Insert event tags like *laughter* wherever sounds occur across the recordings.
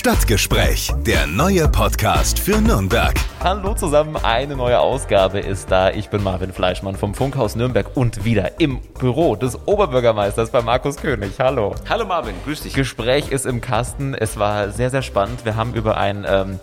Stadtgespräch, der neue Podcast für Nürnberg. Hallo zusammen, eine neue Ausgabe ist da. Ich bin Marvin Fleischmann vom Funkhaus Nürnberg und wieder im Büro des Oberbürgermeisters bei Markus König. Hallo. Hallo Marvin, grüß dich. Gespräch ist im Kasten. Es war sehr, sehr spannend. Wir haben über ein ähm,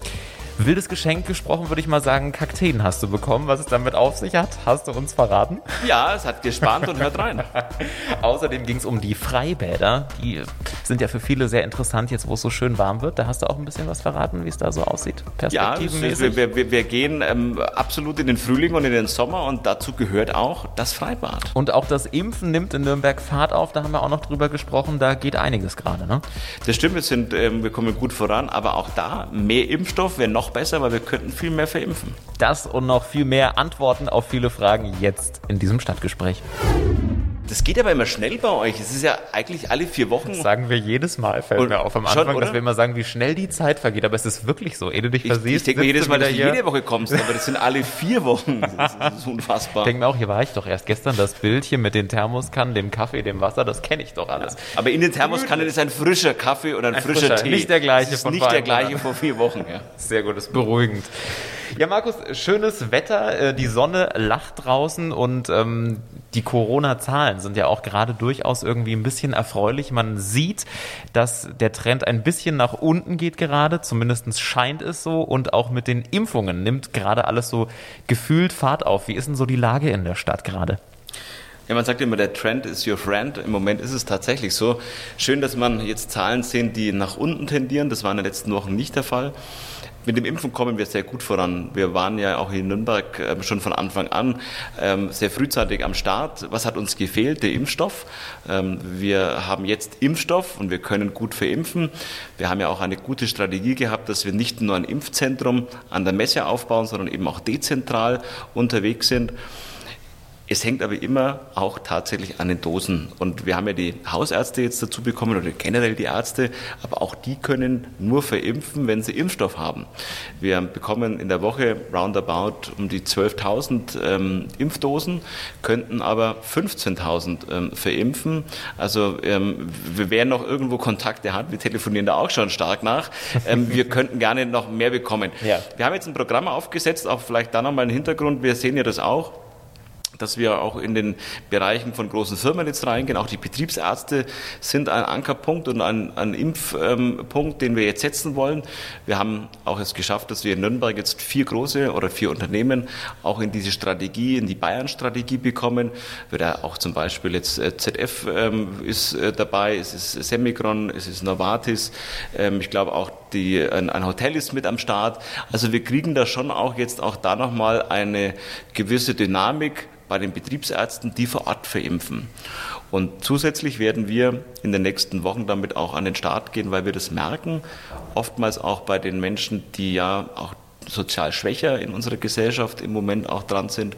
wildes Geschenk gesprochen, würde ich mal sagen. Kakteen hast du bekommen. Was es damit auf sich hat, hast du uns verraten? Ja, es hat gespannt und hört rein. *laughs* Außerdem ging es um die Freibäder. Die sind ja für viele sehr interessant, jetzt wo es so schön warm wird. Da hast du auch ein bisschen was verraten, wie es da so aussieht, Ja, wir, wir, wir gehen ähm, absolut in den Frühling und in den Sommer und dazu gehört auch das Freibad. Und auch das Impfen nimmt in Nürnberg Fahrt auf. Da haben wir auch noch drüber gesprochen. Da geht einiges gerade, ne? Das stimmt, wir, sind, ähm, wir kommen gut voran, aber auch da mehr Impfstoff wäre noch noch besser, weil wir könnten viel mehr verimpfen. Das und noch viel mehr Antworten auf viele Fragen jetzt in diesem Stadtgespräch. Das geht aber immer schnell bei euch. Es ist ja eigentlich alle vier Wochen. Das sagen wir jedes Mal, fällt und mir auf am Anfang, schon, dass wir immer sagen, wie schnell die Zeit vergeht. Aber es ist wirklich so. Ehe du dich ich, versiehst, ich denke mir jedes Mal, dass du jede Woche kommst, aber das sind alle vier Wochen. *laughs* Das ist unfassbar. Ich denke mir auch, hier war ich doch erst gestern. Das Bild hier mit den Thermoskannen, dem Kaffee, dem Wasser, das kenne ich doch alles. Ja. Aber in den Thermoskannen ist ein frischer Kaffee oder ein, ein frischer, frischer, Tee. Nicht der gleiche das ist von Nicht der gleiche vor vier Wochen. Ja. Sehr gut, das ist beruhigend. Ja, Markus, schönes Wetter, äh, die Sonne lacht draußen und ähm, die Corona-Zahlen sind ja auch gerade durchaus irgendwie ein bisschen erfreulich. Man sieht, dass der Trend ein bisschen nach unten geht gerade, zumindest scheint es so und auch mit den Impfungen nimmt gerade alles so gefühlt Fahrt auf. Wie ist denn so die Lage in der Stadt gerade? Ja, man sagt immer, der Trend is your friend. Im Moment ist es tatsächlich so. Schön, dass man jetzt Zahlen sieht, die nach unten tendieren. Das war in den letzten Wochen nicht der Fall. Mit dem Impfen kommen wir sehr gut voran. Wir waren ja auch in Nürnberg ähm, schon von Anfang an ähm, sehr frühzeitig am Start. Was hat uns gefehlt? Der Impfstoff. Ähm, wir haben jetzt Impfstoff und wir können gut verimpfen. Wir haben ja auch eine gute Strategie gehabt, dass wir nicht nur ein Impfzentrum an der Messe aufbauen, sondern eben auch dezentral unterwegs sind. Es hängt aber immer auch tatsächlich an den Dosen. Und wir haben ja die Hausärzte jetzt dazu bekommen oder generell die Ärzte, aber auch die können nur verimpfen, wenn sie Impfstoff haben. Wir bekommen in der Woche roundabout um die 12.000 ähm, Impfdosen, könnten aber 15.000 ähm, verimpfen. Also ähm, wer noch irgendwo Kontakte hat, wir telefonieren da auch schon stark nach, ähm, wir *laughs* könnten gerne noch mehr bekommen. Ja. Wir haben jetzt ein Programm aufgesetzt, auch vielleicht da nochmal einen Hintergrund, wir sehen ja das auch dass wir auch in den Bereichen von großen Firmen jetzt reingehen. Auch die Betriebsärzte sind ein Ankerpunkt und ein, ein Impfpunkt, den wir jetzt setzen wollen. Wir haben auch es geschafft, dass wir in Nürnberg jetzt vier große oder vier Unternehmen auch in diese Strategie, in die Bayern-Strategie bekommen. Wird ja auch zum Beispiel jetzt äh, ZF ähm, ist äh, dabei, es ist Semicron, es ist Novartis. Ähm, ich glaube auch die, ein, ein Hotel ist mit am Start. Also wir kriegen da schon auch jetzt auch da nochmal eine gewisse Dynamik bei den Betriebsärzten, die vor Ort verimpfen. Und zusätzlich werden wir in den nächsten Wochen damit auch an den Start gehen, weil wir das merken, oftmals auch bei den Menschen, die ja auch sozial schwächer in unserer Gesellschaft im Moment auch dran sind.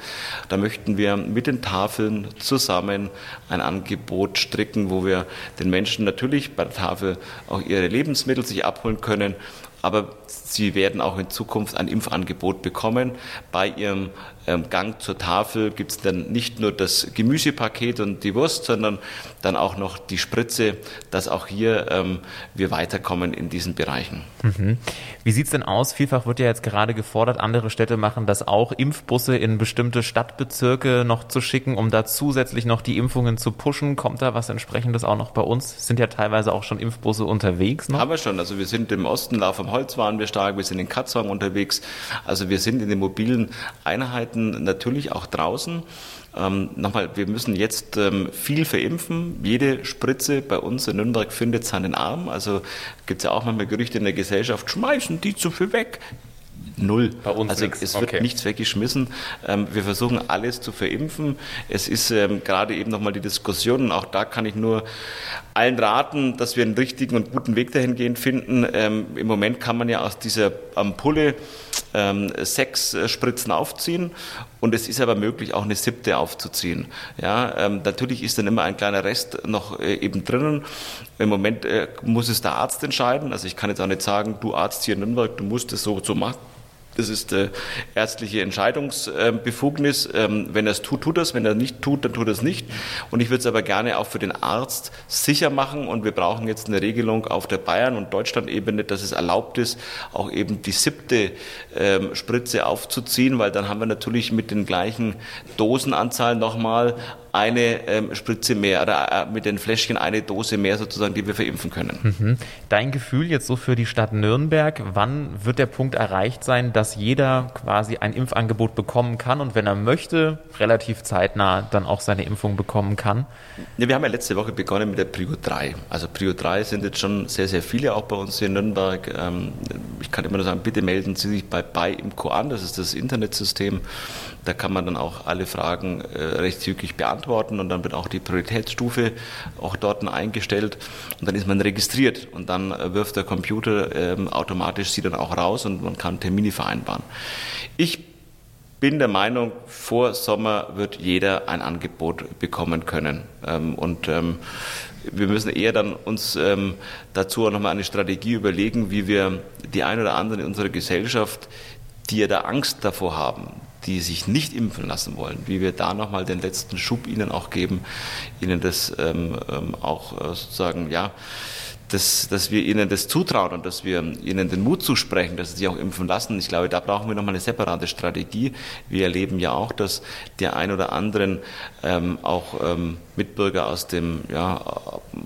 Da möchten wir mit den Tafeln zusammen ein Angebot stricken, wo wir den Menschen natürlich bei der Tafel auch ihre Lebensmittel sich abholen können, aber sie werden auch in Zukunft ein Impfangebot bekommen. Bei ihrem Gang zur Tafel gibt es dann nicht nur das Gemüsepaket und die Wurst, sondern dann auch noch die Spritze, dass auch hier ähm, wir weiterkommen in diesen Bereichen. Mhm. Wie sieht es denn aus? Vielfach wird ja jetzt gerade gefordert, andere Städte machen das auch, Impfbusse in bestimmte Stadtbezirke noch zu schicken, um da zusätzlich noch die Impfungen zu pushen. Kommt da was entsprechendes auch noch bei uns? Sind ja teilweise auch schon Impfbusse unterwegs noch? Haben wir schon. Also wir sind im Osten, Lauf am Holz waren wir stark, wir sind in Katzwang unterwegs. Also wir sind in den mobilen Einheiten natürlich auch draußen. Ähm, nochmal, wir müssen jetzt ähm, viel verimpfen. Jede Spritze bei uns in Nürnberg findet seinen Arm. Also gibt es ja auch manchmal Gerüchte in der Gesellschaft, schmeißen die zu viel weg. Null. Bei uns also nix. es wird okay. nichts weggeschmissen. Ähm, wir versuchen alles zu verimpfen. Es ist ähm, gerade eben nochmal die Diskussion und auch da kann ich nur allen raten, dass wir einen richtigen und guten Weg dahingehend finden. Ähm, Im Moment kann man ja aus dieser Ampulle ähm, sechs äh, Spritzen aufziehen und es ist aber möglich, auch eine siebte aufzuziehen. Ja, ähm, natürlich ist dann immer ein kleiner Rest noch äh, eben drinnen. Im Moment äh, muss es der Arzt entscheiden. Also ich kann jetzt auch nicht sagen, du Arzt hier in Nürnberg, du musst es so, so machen Das ist äh, ärztliche Entscheidungsbefugnis. Ähm, wenn er es tut, tut er es. Wenn er nicht tut, dann tut er es nicht. Und ich würde es aber gerne auch für den Arzt sicher machen. Und wir brauchen jetzt eine Regelung auf der Bayern- und Deutschland-Ebene, dass es erlaubt ist, auch eben die siebte ähm, Spritze aufzuziehen, weil dann haben wir natürlich mit den gleichen Dosenanzahlen nochmal eine ähm, Spritze mehr oder äh, mit den Fläschchen eine Dose mehr sozusagen, die wir verimpfen können. Mhm. Dein Gefühl jetzt so für die Stadt Nürnberg, wann wird der Punkt erreicht sein, dass jeder quasi ein Impfangebot bekommen kann und wenn er möchte, relativ zeitnah dann auch seine Impfung bekommen kann? Ja, wir haben ja letzte Woche begonnen mit der Prio 3. Also Prio 3 sind jetzt schon sehr, sehr viele, auch bei uns hier in Nürnberg. Ähm, ich kann immer nur sagen, bitte melden Sie sich bei BayImco an, das ist das Internetsystem. Da kann man dann auch alle Fragen äh, recht zügig beantworten und dann wird auch die Prioritätsstufe auch dort eingestellt und dann ist man registriert und dann äh, wirft der Computer ähm, automatisch sie dann auch raus und man kann Termine vereinbaren. Ich bin der Meinung, vor Sommer wird jeder ein Angebot bekommen können. Ähm, und ähm, wir müssen eher dann uns dazu auch nochmal eine Strategie überlegen, wie wir die ein oder anderen in unserer Gesellschaft, die ja da Angst davor haben, die sich nicht impfen lassen wollen, wie wir da nochmal den letzten Schub ihnen auch geben, ihnen das ähm, ähm, auch äh, sozusagen, ja, dass, dass wir ihnen das zutrauen und dass wir ihnen den Mut zusprechen, dass sie sich auch impfen lassen. Ich glaube, da brauchen wir nochmal eine separate Strategie. Wir erleben ja auch, dass der ein oder anderen ähm, auch ähm, Mitbürger aus dem, ja,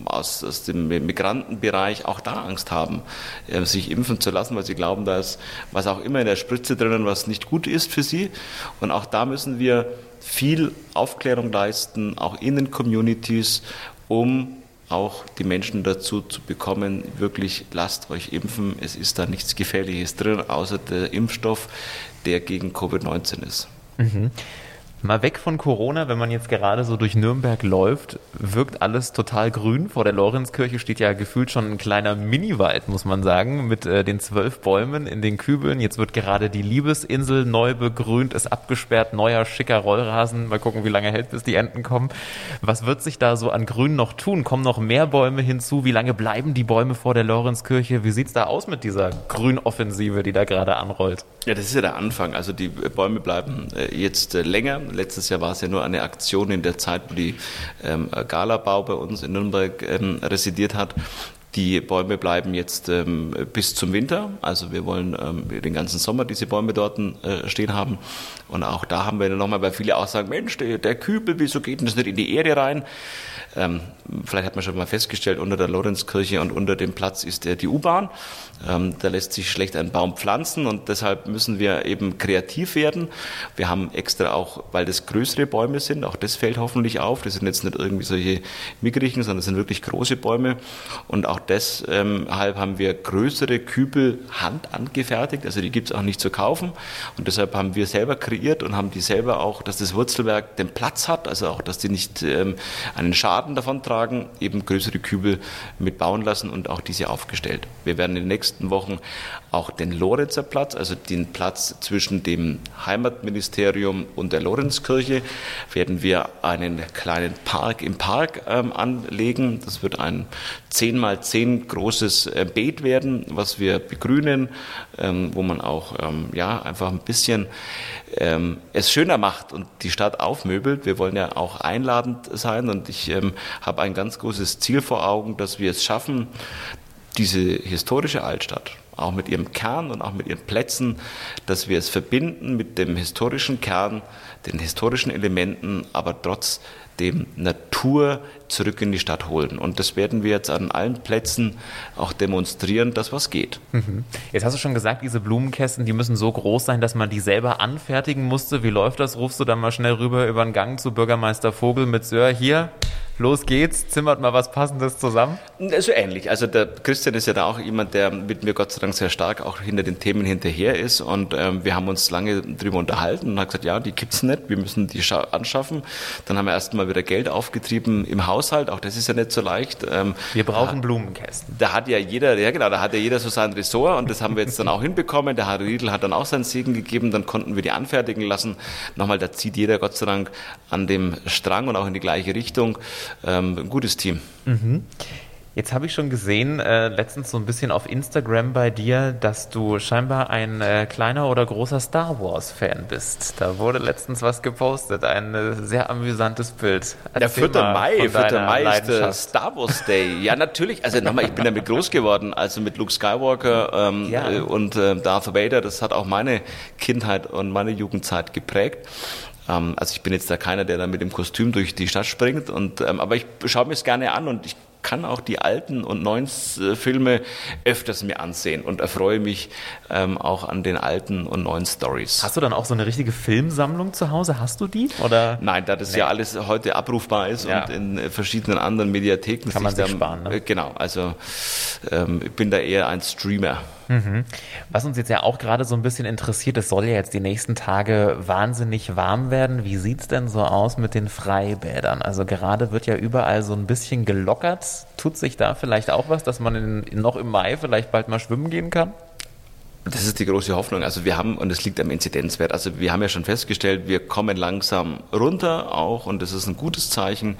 aus, aus dem Migrantenbereich auch da Angst haben, äh, sich impfen zu lassen, weil sie glauben, da ist was auch immer in der Spritze drinnen, was nicht gut ist für sie. Und auch da müssen wir viel Aufklärung leisten, auch in den Communities, um auch die Menschen dazu zu bekommen, wirklich lasst euch impfen. Es ist da nichts Gefährliches drin, außer der Impfstoff, der gegen Covid-19 ist. Mhm. Mal weg von Corona, wenn man jetzt gerade so durch Nürnberg läuft, wirkt alles total grün. Vor der Lorenzkirche steht ja gefühlt schon ein kleiner Miniwald, muss man sagen, mit äh, den zwölf Bäumen in den Kübeln. Jetzt wird gerade die Liebesinsel neu begrünt, ist abgesperrt, neuer, schicker Rollrasen. Mal gucken, wie lange hält, bis die Enten kommen. Was wird sich da so an Grün noch tun? Kommen noch mehr Bäume hinzu? Wie lange bleiben die Bäume vor der Lorenzkirche? Wie sieht's da aus mit dieser Grünoffensive, die da gerade anrollt? Ja, das ist ja der Anfang. Also die Bäume bleiben äh, jetzt äh, länger. Letztes Jahr war es ja nur eine Aktion in der Zeit, wo die ähm, Galabau bei uns in Nürnberg ähm, residiert hat. Die Bäume bleiben jetzt ähm, bis zum Winter. Also wir wollen ähm, den ganzen Sommer diese Bäume dort äh, stehen haben. Und auch da haben wir nochmal, weil viele auch sagen, Mensch, der, der Kübel, wieso geht denn das nicht in die Erde rein? Ähm, vielleicht hat man schon mal festgestellt, unter der Lorenzkirche und unter dem Platz ist der, die U-Bahn. Ähm, da lässt sich schlecht ein Baum pflanzen und deshalb müssen wir eben kreativ werden. Wir haben extra auch, weil das größere Bäume sind, auch das fällt hoffentlich auf. Das sind jetzt nicht irgendwie solche mickrigen, sondern das sind wirklich große Bäume. Und auch deshalb haben wir größere Kübel Hand angefertigt. Also die gibt es auch nicht zu kaufen. Und deshalb haben wir selber kreiert und haben die selber auch, dass das Wurzelwerk den Platz hat, also auch, dass die nicht ähm, einen Schaden davon tragen, eben größere Kübel mitbauen lassen und auch diese aufgestellt. Wir werden in den nächsten nächsten Wochen auch den Lorenzer Platz, also den Platz zwischen dem Heimatministerium und der Lorenzkirche, werden wir einen kleinen Park im Park ähm, anlegen. Das wird ein 10 mal 10 großes äh, Beet werden, was wir begrünen, ähm, wo man auch ähm, ja, einfach ein bisschen ähm, es schöner macht und die Stadt aufmöbelt. Wir wollen ja auch einladend sein und ich ähm, habe ein ganz großes Ziel vor Augen, dass wir es schaffen, diese historische Altstadt, auch mit ihrem Kern und auch mit ihren Plätzen, dass wir es verbinden mit dem historischen Kern, den historischen Elementen, aber trotz dem Natur zurück in die Stadt holen. Und das werden wir jetzt an allen Plätzen auch demonstrieren, dass was geht. Mhm. Jetzt hast du schon gesagt, diese Blumenkästen, die müssen so groß sein, dass man die selber anfertigen musste. Wie läuft das? Rufst du dann mal schnell rüber über den Gang zu Bürgermeister Vogel mit Sir, hier, los geht's, zimmert mal was Passendes zusammen? So ähnlich. Also der Christian ist ja da auch jemand, der mit mir Gott sei Dank sehr stark auch hinter den Themen hinterher ist und ähm, wir haben uns lange drüber unterhalten und haben gesagt, ja, die gibt's nicht, wir müssen die anschaffen. Dann haben wir erstmal wieder Geld aufgetrieben im Haushalt, auch das ist ja nicht so leicht. Ähm, wir brauchen da, Blumenkästen. Da hat ja jeder, ja genau, da hat ja jeder so sein Ressort und das haben wir jetzt dann auch hinbekommen. Der Herr Riedl hat dann auch seinen Segen gegeben, dann konnten wir die anfertigen lassen. Nochmal, da zieht jeder Gott sei Dank an dem Strang und auch in die gleiche Richtung ähm, ein gutes Team. Mhm. Jetzt habe ich schon gesehen, äh, letztens so ein bisschen auf Instagram bei dir, dass du scheinbar ein äh, kleiner oder großer Star Wars-Fan bist. Da wurde letztens was gepostet, ein äh, sehr amüsantes Bild. Erzähl der 4. Mai, 4. Mai ist der Star Wars Day. Ja, natürlich. Also nochmal, ich bin damit groß geworden, also mit Luke Skywalker ähm, ja. Äh, und äh, Darth Vader. Das hat auch meine Kindheit und meine Jugendzeit geprägt. Ähm, also ich bin jetzt da keiner, der da mit dem Kostüm durch die Stadt springt, und, ähm, aber ich schaue mir es gerne an und ich kann auch die alten und neuen äh, Filme öfters mir ansehen und erfreue mich ähm, auch an den alten und neuen Stories. Hast du dann auch so eine richtige Filmsammlung zu Hause? Hast du die? Oder? Nein, da das nee. ja alles heute abrufbar ist ja. und in äh, verschiedenen anderen Mediatheken. Kann man sich sparen. Ne? Äh, genau, also ähm, ich bin da eher ein Streamer. Mhm. Was uns jetzt ja auch gerade so ein bisschen interessiert, es soll ja jetzt die nächsten Tage wahnsinnig warm werden. Wie sieht es denn so aus mit den Freibädern? Also gerade wird ja überall so ein bisschen gelockert. Tut sich da vielleicht auch was, dass man in, noch im Mai vielleicht bald mal schwimmen gehen kann? Das ist die große Hoffnung. Also wir haben, und es liegt am Inzidenzwert, also wir haben ja schon festgestellt, wir kommen langsam runter auch und das ist ein gutes Zeichen.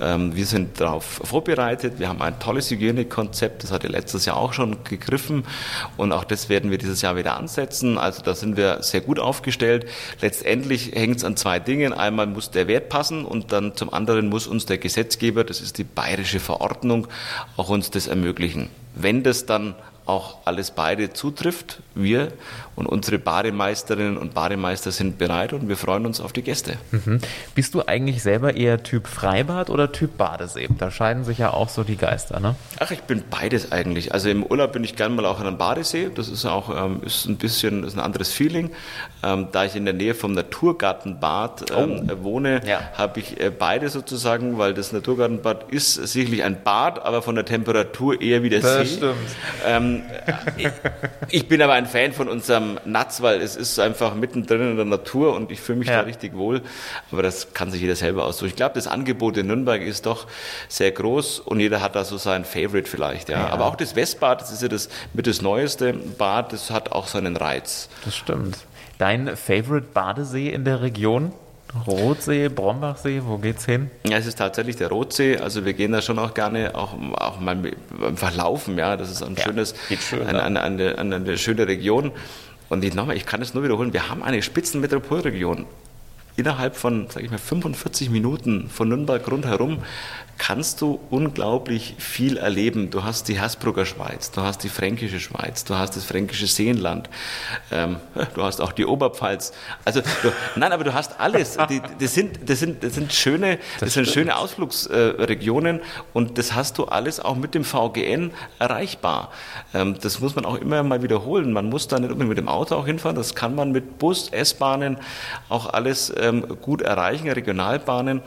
Ähm, wir sind darauf vorbereitet. Wir haben ein tolles Hygienekonzept, das hat ja letztes Jahr auch schon gegriffen und auch das werden wir dieses Jahr wieder ansetzen. Also da sind wir sehr gut aufgestellt. Letztendlich hängt es an zwei Dingen. Einmal muss der Wert passen und dann zum anderen muss uns der Gesetzgeber, das ist die bayerische Verordnung, auch uns das ermöglichen. Wenn das dann auch alles beide zutrifft. Wir und unsere Bademeisterinnen und Bademeister sind bereit und wir freuen uns auf die Gäste. Mhm. Bist du eigentlich selber eher Typ Freibad oder Typ Badesee? Da scheiden sich ja auch so die Geister, ne? Ach, ich bin beides eigentlich. Also im Urlaub bin ich gerne mal auch in einem Badesee. Das ist auch ähm, ist ein bisschen ist ein anderes Feeling. Ähm, da ich in der Nähe vom Naturgartenbad ähm, oh. wohne, ja. habe ich äh, beide sozusagen, weil das Naturgartenbad ist sicherlich ein Bad, aber von der Temperatur eher wie der das See. Stimmt. Ähm, ich, ich bin aber ein Fan von unserem Natz, weil es ist einfach mittendrin in der Natur und ich fühle mich ja. da richtig wohl. Aber das kann sich jeder selber aussuchen. Ich glaube, das Angebot in Nürnberg ist doch sehr groß und jeder hat da so sein Favorite vielleicht. Ja. ja. Aber auch das Westbad, das ist ja das mit das neueste Bad, das hat auch seinen Reiz. Das stimmt. Dein Favorite Badesee in der Region? Rotsee, Brombachsee, wo geht's hin? Ja, es ist tatsächlich der Rotsee. Also wir gehen da schon auch gerne auch, auch mal einfach laufen. Ja, das ist ein ja, schönes, schön, eine, eine, eine, eine, schöne Region. Und ich, nochmal, ich kann es nur wiederholen, wir haben eine Spitzenmetropolregion. Innerhalb von, sage ich mal, 45 Minuten von Nürnberg rundherum kannst du unglaublich viel erleben. Du hast die Hersbrucker Schweiz, du hast die Fränkische Schweiz, du hast das Fränkische Seenland, ähm, du hast auch die Oberpfalz. Also du, nein, aber du hast alles. Die, das, sind, das, sind, das sind schöne, das, das sind schöne Ausflugsregionen und das hast du alles auch mit dem VGN erreichbar. Ähm, das muss man auch immer mal wiederholen. Man muss da nicht unbedingt mit dem Auto auch hinfahren. Das kann man mit Bus, S-Bahnen auch alles ähm, gut erreichen, Regionalbahnen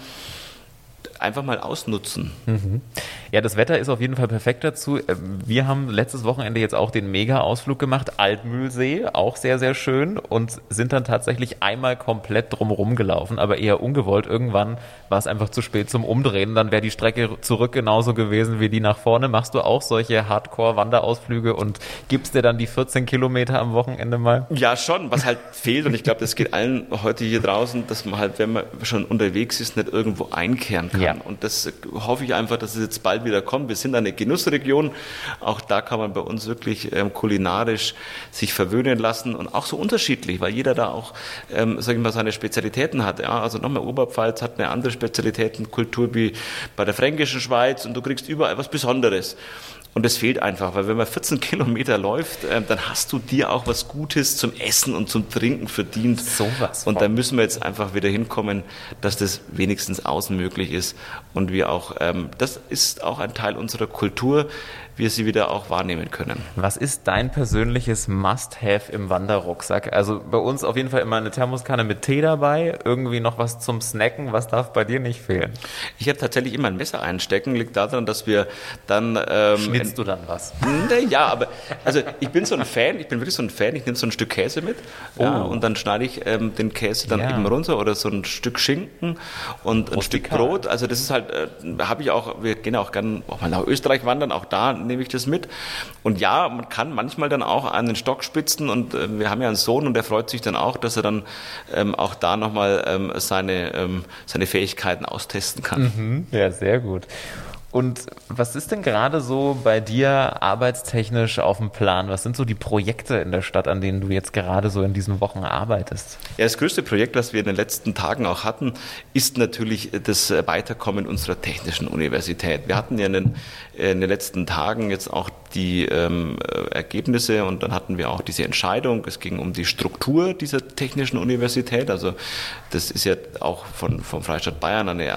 einfach mal ausnutzen. Mhm. Ja, das Wetter ist auf jeden Fall perfekt dazu. Äh, wir haben letztes Wochenende jetzt auch den Mega-Ausflug gemacht, Altmühlsee, auch sehr, sehr schön und sind dann tatsächlich einmal komplett drumherum gelaufen, aber eher ungewollt. Irgendwann war es einfach zu spät zum Umdrehen, dann wäre die Strecke zurück genauso gewesen wie die nach vorne. Machst du auch solche Hardcore-Wanderausflüge und gibst dir dann die 14 Kilometer am Wochenende mal? Ja, schon. Was halt *laughs* fehlt und ich glaube, das geht allen heute hier draußen, dass man halt, wenn man schon unterwegs ist, nicht irgendwo einkehren kann. Ja. Und das hoffe ich einfach, dass es jetzt bald wieder kommt. Wir sind eine Genussregion. Auch da kann man bei uns wirklich ähm, kulinarisch sich verwöhnen lassen und auch so unterschiedlich, weil jeder da auch, ähm, sag ich mal, seine Spezialitäten hat. Ja, also nochmal Oberpfalz hat eine andere Spezialitätenkultur wie bei der fränkischen Schweiz und du kriegst überall was Besonderes. Und das fehlt einfach, weil wenn man 14 *laughs* Kilometer läuft, äh, dann hast du dir auch was Gutes zum Essen und zum Trinken verdient. So was. Und da müssen wir jetzt einfach wieder hinkommen, dass das wenigstens außen möglich ist. Und wir auch, ähm, das ist auch ein Teil unserer Kultur wir sie wieder auch wahrnehmen können. Was ist dein persönliches Must-Have im Wanderrucksack? Also bei uns auf jeden Fall immer eine Thermoskanne mit Tee dabei, irgendwie noch was zum Snacken. Was darf bei dir nicht fehlen? Ich habe tatsächlich immer ein Messer einstecken. Liegt daran, dass wir dann... Ähm, Schnitzt du dann was? Ja, aber also ich bin so ein Fan, ich bin wirklich so ein Fan, ich nehme so ein Stück Käse mit oh. ja, und dann schneide ich ähm, den Käse dann ja. eben runter oder so ein Stück Schinken und ein Stück Brot. Also das ist halt, äh, habe ich auch, wir gehen auch gerne auch mal nach Österreich wandern, auch da nehme ich das mit. Und ja, man kann manchmal dann auch an den Stock spitzen und äh, wir haben ja einen Sohn und der freut sich dann auch, dass er dann ähm, auch da nochmal ähm, seine, ähm, seine Fähigkeiten austesten kann. Mhm, ja, sehr gut. Und was ist denn gerade so bei dir arbeitstechnisch auf dem Plan? Was sind so die Projekte in der Stadt, an denen du jetzt gerade so in diesen Wochen arbeitest? Ja, das größte Projekt, was wir in den letzten Tagen auch hatten, ist natürlich das Weiterkommen unserer technischen Universität. Wir hatten ja in den, in den letzten Tagen jetzt auch die ähm, Ergebnisse und dann hatten wir auch diese Entscheidung. Es ging um die Struktur dieser technischen Universität. Also das ist ja auch von, vom Freistaat Bayern eine,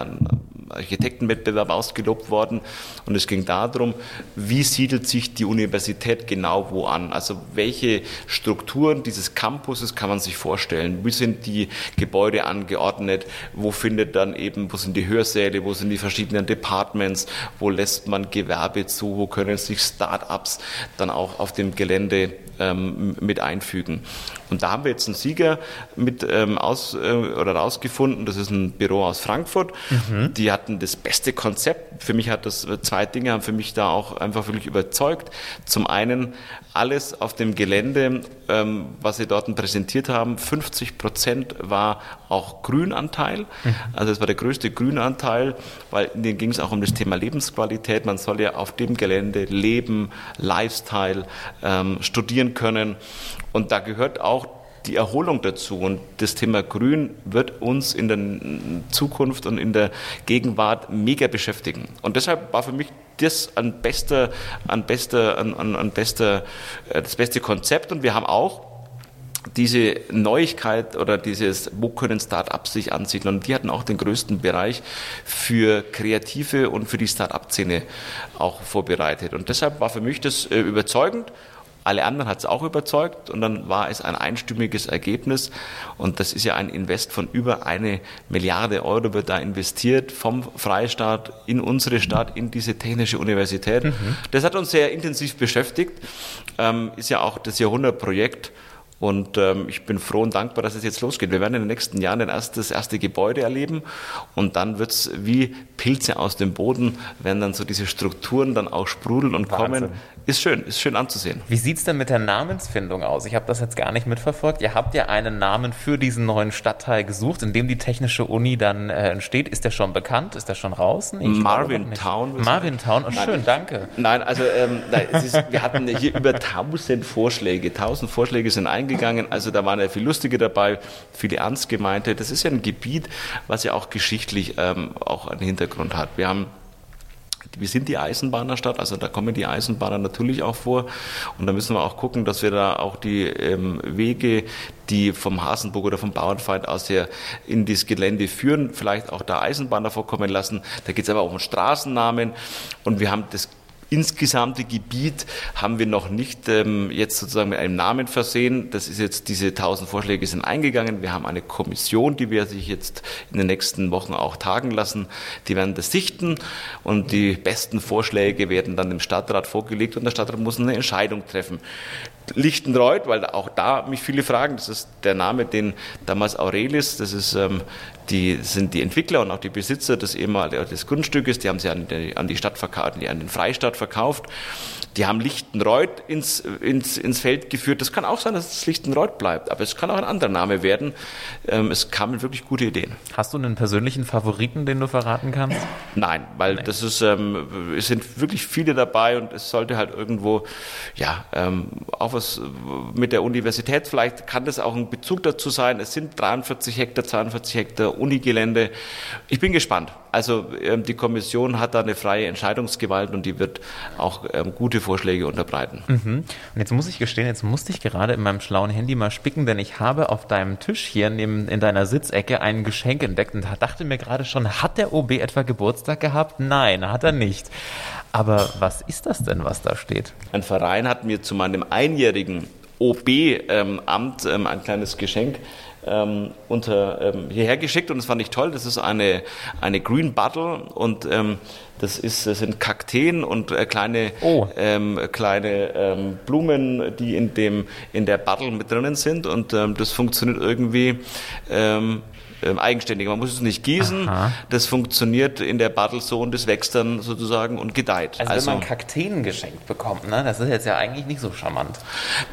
Architektenwettbewerb ausgelobt worden und es ging darum, wie siedelt sich die Universität genau wo an? Also welche Strukturen dieses Campuses kann man sich vorstellen? Wie sind die Gebäude angeordnet? Wo findet dann eben, wo sind die Hörsäle? Wo sind die verschiedenen Departments? Wo lässt man Gewerbe zu? Wo können sich Start-ups dann auch auf dem Gelände ähm, mit einfügen? Und da haben wir jetzt einen Sieger mit ähm, aus äh, oder rausgefunden. Das ist ein Büro aus Frankfurt. Mhm. Die hatten das beste Konzept. Für mich hat das zwei Dinge haben für mich da auch einfach wirklich überzeugt. Zum einen alles auf dem Gelände, ähm, was sie dort präsentiert haben, 50 Prozent war auch Grünanteil. Mhm. Also es war der größte Grünanteil, weil denen ging es auch um das Thema Lebensqualität. Man soll ja auf dem Gelände leben, Lifestyle, ähm, studieren können. Und da gehört auch die Erholung dazu. Und das Thema Grün wird uns in der Zukunft und in der Gegenwart mega beschäftigen. Und deshalb war für mich das ein bester, ein bester, ein, ein, ein bester, äh, das beste Konzept. Und wir haben auch diese Neuigkeit oder dieses, wo können Start-ups sich ansiedeln? Und die hatten auch den größten Bereich für Kreative und für die Start-up-Szene auch vorbereitet. Und deshalb war für mich das äh, überzeugend alle anderen hat es auch überzeugt und dann war es ein einstimmiges Ergebnis und das ist ja ein Invest von über eine Milliarde Euro wird da investiert vom Freistaat in unsere Stadt, in diese technische Universität. Mhm. Das hat uns sehr intensiv beschäftigt, ähm, ist ja auch das Jahrhundertprojekt und ähm, ich bin froh und dankbar, dass es jetzt losgeht. Wir werden in den nächsten Jahren das erste Gebäude erleben und dann wird es wie Pilze aus dem Boden, werden dann so diese Strukturen dann auch sprudeln und Wahnsinn. kommen. Ist schön, ist schön anzusehen. Wie sieht es denn mit der Namensfindung aus? Ich habe das jetzt gar nicht mitverfolgt. Ihr habt ja einen Namen für diesen neuen Stadtteil gesucht, in dem die Technische Uni dann äh, entsteht. Ist der schon bekannt? Ist der schon draußen? Marvin Town. Marvin Town, oh, schön, danke. Nein, also ähm, nein, ist, wir hatten hier über 1000 Vorschläge. 1000 Vorschläge sind eingegangen. Also da waren ja viele lustige dabei, viele ernst gemeinte. Das ist ja ein Gebiet, was ja auch geschichtlich ähm, auch einen Hintergrund hat. Wir haben wir sind die Eisenbahnerstadt, also da kommen die Eisenbahner natürlich auch vor. Und da müssen wir auch gucken, dass wir da auch die ähm, Wege, die vom Hasenburg oder vom Bauernfeind aus her in das Gelände führen, vielleicht auch da Eisenbahner vorkommen lassen. Da geht es aber auch um Straßennamen. Und wir haben das insgesamte Gebiet haben wir noch nicht ähm, jetzt sozusagen mit einem Namen versehen. Das ist jetzt, diese tausend Vorschläge sind eingegangen. Wir haben eine Kommission, die wir sich jetzt in den nächsten Wochen auch tagen lassen. Die werden das sichten und die besten Vorschläge werden dann dem Stadtrat vorgelegt und der Stadtrat muss eine Entscheidung treffen. Lichtenreuth, weil auch da mich viele fragen, das ist der Name, den damals Aurelis, das ist, ähm, die, sind die Entwickler und auch die Besitzer des ehemaligen des Grundstückes, die haben sie an die, an die Stadt verkauft, an den Freistaat verkauft. Die haben Lichtenreuth ins, ins, ins Feld geführt. Das kann auch sein, dass es Lichtenreuth bleibt, aber es kann auch ein anderer Name werden. Ähm, es kamen wirklich gute Ideen. Hast du einen persönlichen Favoriten, den du verraten kannst? Nein, weil Nein. das ist, ähm, es sind wirklich viele dabei und es sollte halt irgendwo, ja, ähm, auch was mit der Universität, vielleicht kann das auch ein Bezug dazu sein. Es sind 43 Hektar, 42 Hektar Unigelände. Ich bin gespannt. Also ähm, die Kommission hat da eine freie Entscheidungsgewalt und die wird auch ähm, gute Vorschläge unterbreiten. Mhm. Und jetzt muss ich gestehen, jetzt musste ich gerade in meinem schlauen Handy mal spicken, denn ich habe auf deinem Tisch hier neben, in deiner Sitzecke ein Geschenk entdeckt und dachte mir gerade schon, hat der OB etwa Geburtstag gehabt? Nein, hat er nicht. Aber was ist das denn, was da steht? Ein Verein hat mir zu meinem einjährigen OB-Amt ähm, ein kleines Geschenk ähm, unter, ähm, hierher geschickt und das fand ich toll. Das ist eine, eine Green Bottle und ähm, das, ist, das sind Kakteen und äh, kleine, oh. ähm, kleine ähm, Blumen, die in, dem, in der Bottle mit drinnen sind und ähm, das funktioniert irgendwie ähm, ähm, eigenständig. Man muss es nicht gießen. Aha. Das funktioniert in der und das wächst dann sozusagen und gedeiht. Also, also wenn man Kakteen geschenkt bekommt, ne? das ist jetzt ja eigentlich nicht so charmant.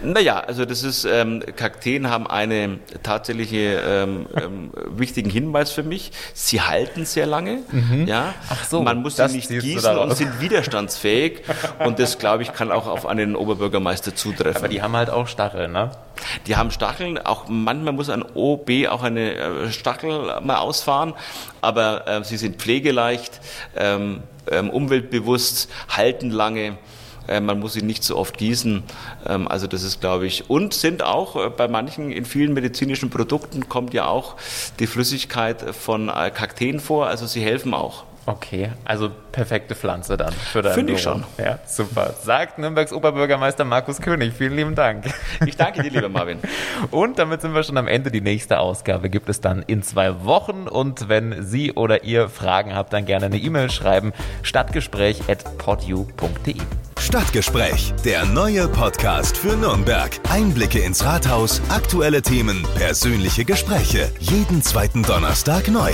Naja, also das ist, ähm, Kakteen haben einen tatsächliche ähm, ähm, wichtigen Hinweis für mich. Sie halten sehr lange. Mhm. Ja? Ach so, man muss sie nicht gießen und sind widerstandsfähig. und das, glaube ich, kann auch auf einen Oberbürgermeister zutreffen. Aber die haben halt auch Stacheln, ne? Die haben Stacheln, auch manchmal muss ein OB auch eine äh, Stachel mal ausfahren, aber äh, sie sind pflegeleicht, ähm, ähm, umweltbewusst, halten lange. Äh, man muss sie nicht so oft gießen. Ähm, also das ist, glaube ich, und sind auch äh, bei manchen, in vielen medizinischen Produkten kommt ja auch die Flüssigkeit von Kakteen vor, also sie helfen auch. Okay, also perfekte Pflanze dann für dein Finde ich schon. Ja, super. Sagt Nürnbergs Oberbürgermeister Markus König. Vielen lieben Dank. Ich danke dir, lieber Marvin. *laughs* Und damit sind wir schon am Ende. Die nächste Ausgabe gibt es dann in zwei Wochen. Und wenn Sie oder ihr Fragen habt, dann gerne eine E-Mail schreiben. Stadtgespräch.podu.de Stadtgespräch, der neue Podcast für Nürnberg. Einblicke ins Rathaus, aktuelle Themen, persönliche Gespräche. Jeden zweiten Donnerstag neu.